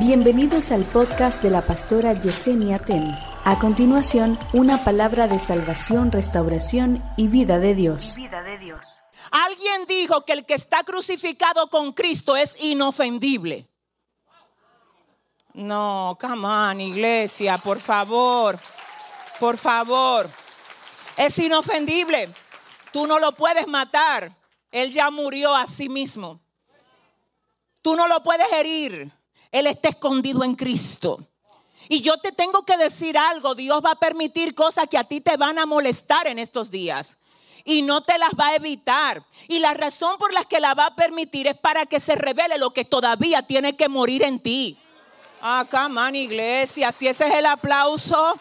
Bienvenidos al podcast de la pastora Yesenia Ten. A continuación, una palabra de salvación, restauración y vida de Dios. vida de Dios. Alguien dijo que el que está crucificado con Cristo es inofendible. No, come on, iglesia, por favor, por favor. Es inofendible. Tú no lo puedes matar. Él ya murió a sí mismo. Tú no lo puedes herir. Él está escondido en Cristo. Y yo te tengo que decir algo, Dios va a permitir cosas que a ti te van a molestar en estos días. Y no te las va a evitar. Y la razón por la que la va a permitir es para que se revele lo que todavía tiene que morir en ti. Ah, come on, iglesia, si ese es el aplauso.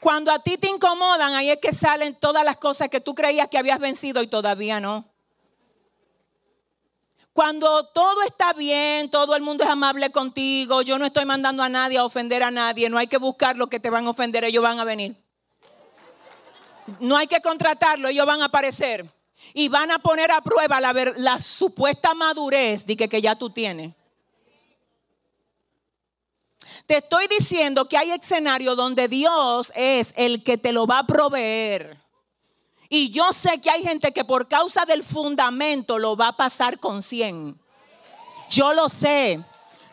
Cuando a ti te incomodan, ahí es que salen todas las cosas que tú creías que habías vencido y todavía no. Cuando todo está bien, todo el mundo es amable contigo, yo no estoy mandando a nadie a ofender a nadie, no hay que buscar lo que te van a ofender, ellos van a venir. No hay que contratarlo, ellos van a aparecer y van a poner a prueba la, supuesta madurez de que ya tú tienes. Te estoy diciendo que hay escenarios donde Dios es el que te lo va a proveer. Y yo sé que hay gente que por causa del fundamento lo va a pasar con 100. Yo lo sé,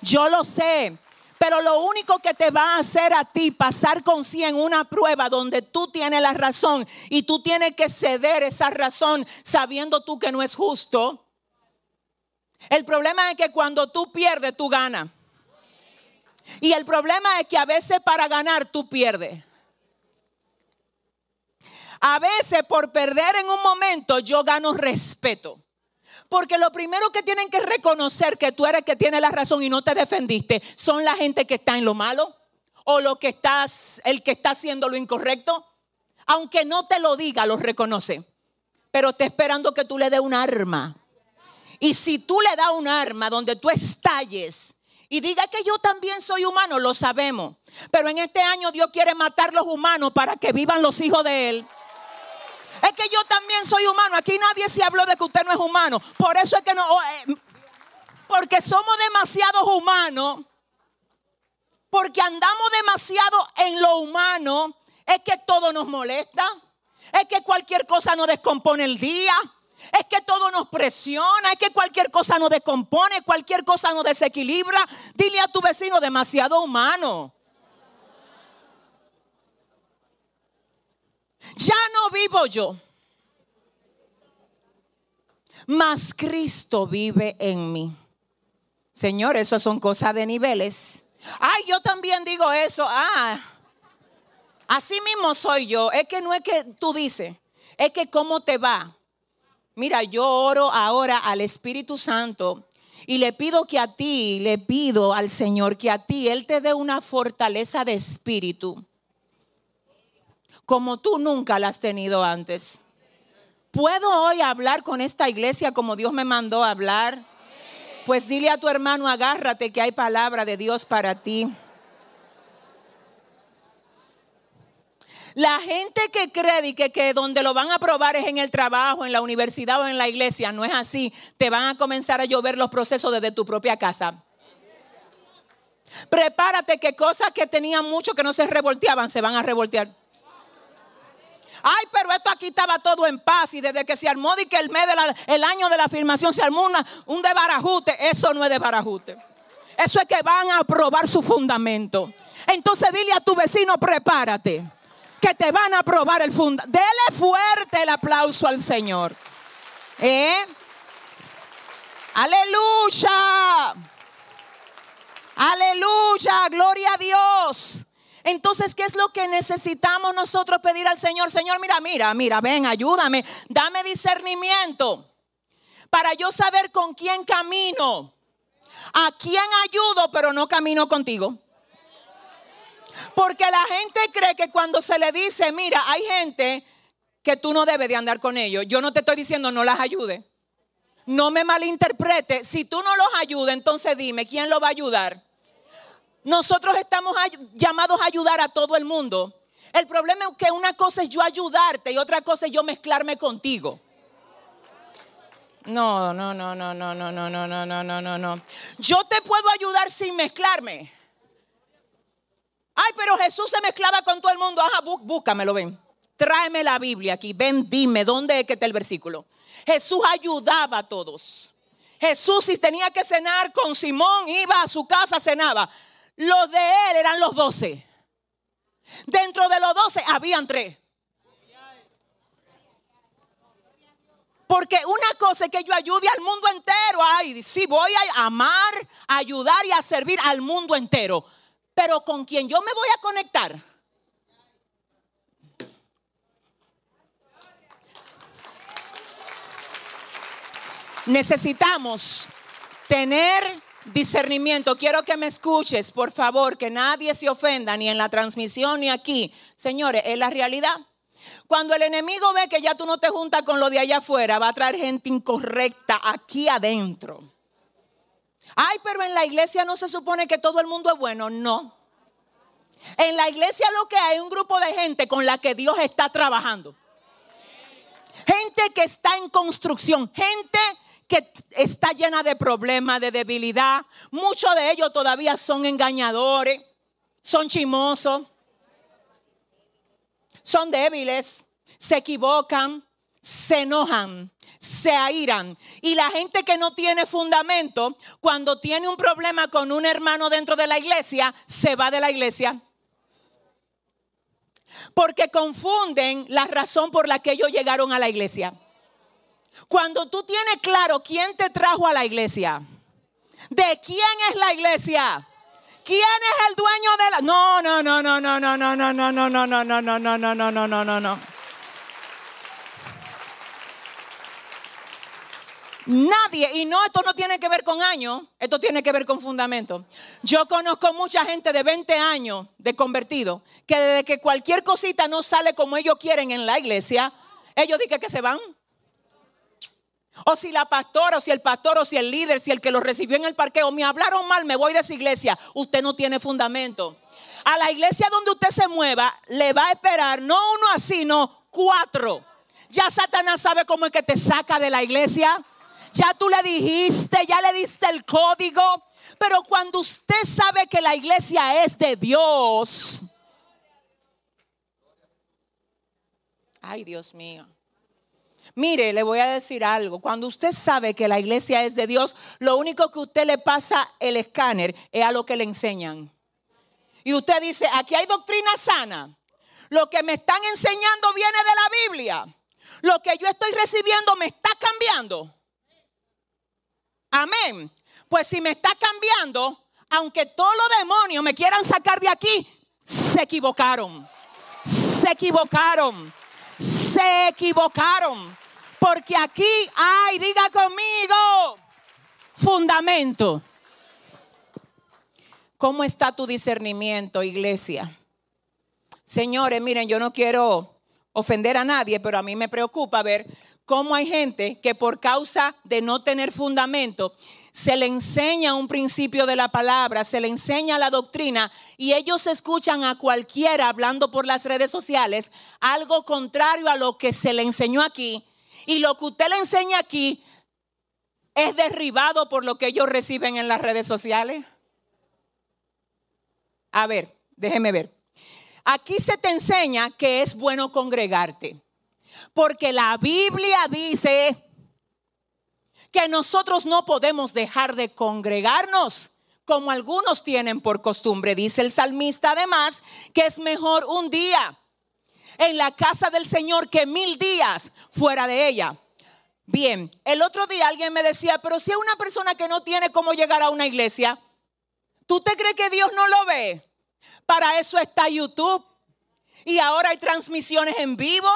yo lo sé. Pero lo único que te va a hacer a ti pasar con 100 una prueba donde tú tienes la razón y tú tienes que ceder esa razón sabiendo tú que no es justo. El problema es que cuando tú pierdes, tú ganas. Y el problema es que a veces para ganar tú pierdes. A veces por perder en un momento yo gano respeto. Porque lo primero que tienen que reconocer que tú eres que tiene la razón y no te defendiste son la gente que está en lo malo o lo que estás el que está haciendo lo incorrecto. Aunque no te lo diga, lo reconoce. Pero está esperando que tú le dé un arma. Y si tú le das un arma donde tú estalles, y diga que yo también soy humano, lo sabemos. Pero en este año Dios quiere matar los humanos para que vivan los hijos de Él. Es que yo también soy humano. Aquí nadie se habló de que usted no es humano. Por eso es que no. Oh, eh, porque somos demasiados humanos. Porque andamos demasiado en lo humano. Es que todo nos molesta. Es que cualquier cosa nos descompone el día. Es que todo nos presiona, es que cualquier cosa nos descompone, cualquier cosa nos desequilibra. Dile a tu vecino demasiado humano. Ya no vivo yo, mas Cristo vive en mí. Señor, eso son cosas de niveles. Ay, yo también digo eso. Ah, así mismo soy yo. Es que no es que tú dices, es que cómo te va. Mira, yo oro ahora al Espíritu Santo y le pido que a ti, le pido al Señor que a ti Él te dé una fortaleza de espíritu como tú nunca la has tenido antes. ¿Puedo hoy hablar con esta iglesia como Dios me mandó a hablar? Pues dile a tu hermano, agárrate que hay palabra de Dios para ti. La gente que cree que, que donde lo van a probar es en el trabajo, en la universidad o en la iglesia, no es así. Te van a comenzar a llover los procesos desde tu propia casa. Prepárate que cosas que tenían mucho que no se revolteaban se van a revoltear. Ay, pero esto aquí estaba todo en paz y desde que se armó y que el mes el año de la afirmación se armó un de barajute. Eso no es de barajute. Eso es que van a probar su fundamento. Entonces dile a tu vecino, prepárate que te van a probar el fundamento. Dele fuerte el aplauso al Señor. ¿Eh? Aleluya. Aleluya. Gloria a Dios. Entonces, ¿qué es lo que necesitamos nosotros pedir al Señor? Señor, mira, mira, mira, ven, ayúdame. Dame discernimiento para yo saber con quién camino. A quién ayudo, pero no camino contigo. Porque la gente cree que cuando se le dice, mira, hay gente que tú no debes de andar con ellos. Yo no te estoy diciendo no las ayude. No me malinterprete. Si tú no los ayudas, entonces dime, ¿quién lo va a ayudar? Nosotros estamos llamados a ayudar a todo el mundo. El problema es que una cosa es yo ayudarte y otra cosa es yo mezclarme contigo. No, no, no, no, no, no, no, no, no, no, no, no. Yo te puedo ayudar sin mezclarme. Ay, pero Jesús se mezclaba con todo el mundo. Ajá, búscamelo, ven. Tráeme la Biblia aquí. Ven, dime, ¿dónde es que está el versículo? Jesús ayudaba a todos. Jesús si tenía que cenar con Simón, iba a su casa, cenaba. Los de él eran los doce. Dentro de los doce habían tres. Porque una cosa es que yo ayude al mundo entero. Ay, sí, voy a amar, ayudar y a servir al mundo entero. Pero con quien yo me voy a conectar. Necesitamos tener discernimiento. Quiero que me escuches, por favor, que nadie se ofenda, ni en la transmisión ni aquí. Señores, es la realidad. Cuando el enemigo ve que ya tú no te juntas con lo de allá afuera, va a traer gente incorrecta aquí adentro. Ay, pero en la iglesia no se supone que todo el mundo es bueno. No. En la iglesia lo que hay es un grupo de gente con la que Dios está trabajando. Gente que está en construcción. Gente que está llena de problemas, de debilidad. Muchos de ellos todavía son engañadores, son chimosos son débiles, se equivocan, se enojan, se airan. Y la gente que no tiene fundamento, cuando tiene un problema con un hermano dentro de la iglesia, se va de la iglesia. Porque confunden la razón por la que ellos llegaron a la iglesia. Cuando tú tienes claro quién te trajo a la iglesia, de quién es la iglesia, ¿Quién es el dueño de la.? No, no, no, no, no, no, no, no, no, no, no, no, no, no, no, no, no, no, no, no, Nadie, y no, esto no tiene que ver con años, esto tiene que ver con fundamento. Yo conozco mucha gente de 20 años de convertido, que desde que cualquier cosita no sale como ellos quieren en la iglesia, ellos dicen que se van. O si la pastora, o si el pastor, o si el líder, si el que lo recibió en el parqueo me hablaron mal, me voy de esa iglesia. Usted no tiene fundamento. A la iglesia donde usted se mueva, le va a esperar no uno así, no cuatro. Ya Satanás sabe cómo es que te saca de la iglesia. Ya tú le dijiste, ya le diste el código. Pero cuando usted sabe que la iglesia es de Dios. Ay, Dios mío. Mire, le voy a decir algo. Cuando usted sabe que la iglesia es de Dios, lo único que usted le pasa el escáner es a lo que le enseñan. Y usted dice, aquí hay doctrina sana. Lo que me están enseñando viene de la Biblia. Lo que yo estoy recibiendo me está cambiando. Amén. Pues si me está cambiando, aunque todos los demonios me quieran sacar de aquí, se equivocaron. Se equivocaron. Se equivocaron. Porque aquí hay, diga conmigo, fundamento. ¿Cómo está tu discernimiento, iglesia? Señores, miren, yo no quiero ofender a nadie, pero a mí me preocupa ver cómo hay gente que por causa de no tener fundamento, se le enseña un principio de la palabra, se le enseña la doctrina y ellos escuchan a cualquiera hablando por las redes sociales algo contrario a lo que se le enseñó aquí y lo que usted le enseña aquí es derribado por lo que ellos reciben en las redes sociales. A ver, déjeme ver. Aquí se te enseña que es bueno congregarte. Porque la Biblia dice que nosotros no podemos dejar de congregarnos como algunos tienen por costumbre. Dice el salmista además que es mejor un día en la casa del Señor que mil días fuera de ella. Bien, el otro día alguien me decía, pero si es una persona que no tiene cómo llegar a una iglesia, ¿tú te crees que Dios no lo ve? Para eso está YouTube y ahora hay transmisiones en vivo.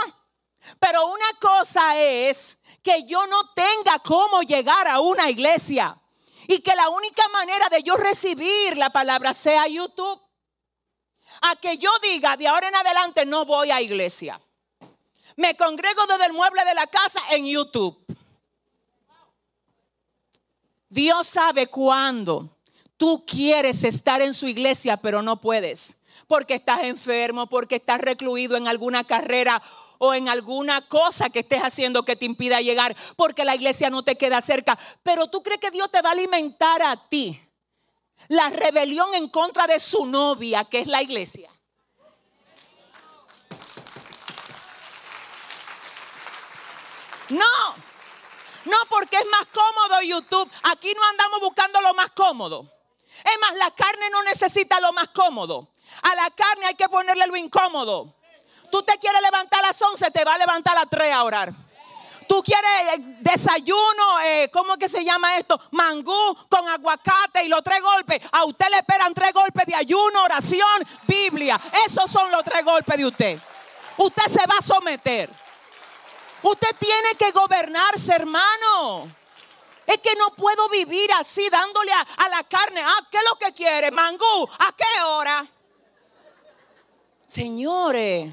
Pero una cosa es que yo no tenga cómo llegar a una iglesia y que la única manera de yo recibir la palabra sea YouTube a que yo diga de ahora en adelante no voy a iglesia. Me congrego desde el mueble de la casa en YouTube. Dios sabe cuándo tú quieres estar en su iglesia, pero no puedes. Porque estás enfermo, porque estás recluido en alguna carrera o en alguna cosa que estés haciendo que te impida llegar, porque la iglesia no te queda cerca. Pero tú crees que Dios te va a alimentar a ti la rebelión en contra de su novia, que es la iglesia. No, no porque es más cómodo YouTube. Aquí no andamos buscando lo más cómodo. Es más, la carne no necesita lo más cómodo. A la carne hay que ponerle lo incómodo. Tú te quieres levantar a las 11, te va a levantar a las 3 a orar. Tú quieres eh, desayuno, eh, ¿cómo que se llama esto? Mangú con aguacate y los tres golpes. A usted le esperan tres golpes de ayuno, oración, Biblia. Esos son los tres golpes de usted. Usted se va a someter. Usted tiene que gobernarse, hermano. Es que no puedo vivir así dándole a, la carne. Ah, ¿qué es lo que quiere? Mangú. ¿A qué hora? Señores,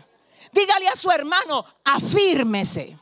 dígale a su hermano, afírmese.